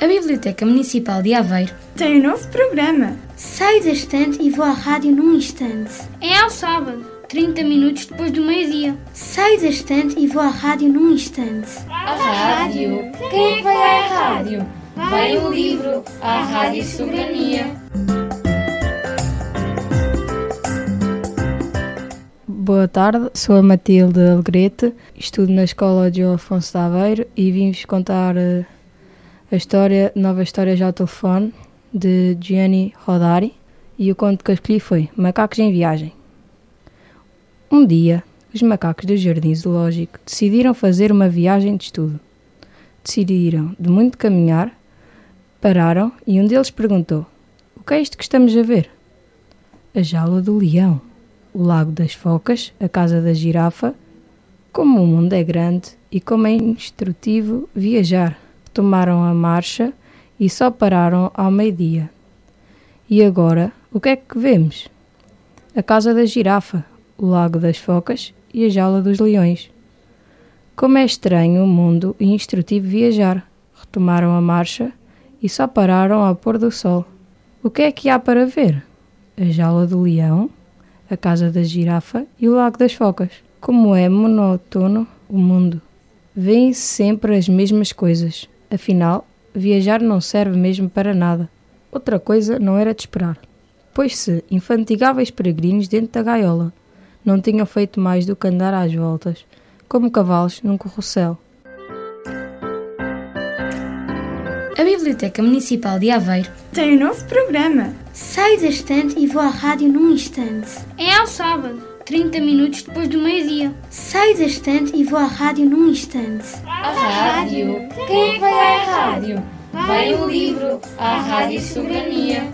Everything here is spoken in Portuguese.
A Biblioteca Municipal de Aveiro tem um novo programa. Saio da estante e vou à rádio num instante. É ao sábado, 30 minutos depois do meio-dia. Saio da estante e vou à rádio num instante. A rádio? Quem é que vai à rádio? Vai o livro, a Rádio Soberania. Boa tarde, sou a Matilde Alegrete, estudo na Escola de Afonso de Aveiro e vim-vos contar uh, a história, nova história já ao telefone, de Gianni Rodari e o conto que eu escolhi foi Macacos em Viagem. Um dia, os macacos do Jardim Zoológico decidiram fazer uma viagem de estudo. Decidiram de muito caminhar, pararam e um deles perguntou: O que é isto que estamos a ver? A jaula do leão o Lago das Focas, a Casa da Girafa. Como o mundo é grande e como é instrutivo viajar. Tomaram a marcha e só pararam ao meio-dia. E agora, o que é que vemos? A Casa da Girafa, o Lago das Focas e a Jaula dos Leões. Como é estranho o mundo e instrutivo viajar. Retomaram a marcha e só pararam ao pôr do sol. O que é que há para ver? A Jaula do Leão, a Casa da Girafa e o Lago das Focas. Como é monótono o mundo. Vêem-se sempre as mesmas coisas. Afinal, viajar não serve mesmo para nada. Outra coisa não era de esperar. Pois se infantigáveis peregrinos dentro da gaiola não tinham feito mais do que andar às voltas, como cavalos num corrocel. A Biblioteca Municipal de Aveiro tem um novo programa. Saio da estante e vou à rádio num instante. É ao sábado, 30 minutos depois do meio-dia. Saio da estante e vou à rádio num instante. A rádio? Quem é vai à rádio? Vai o livro, a Rádio Soberania.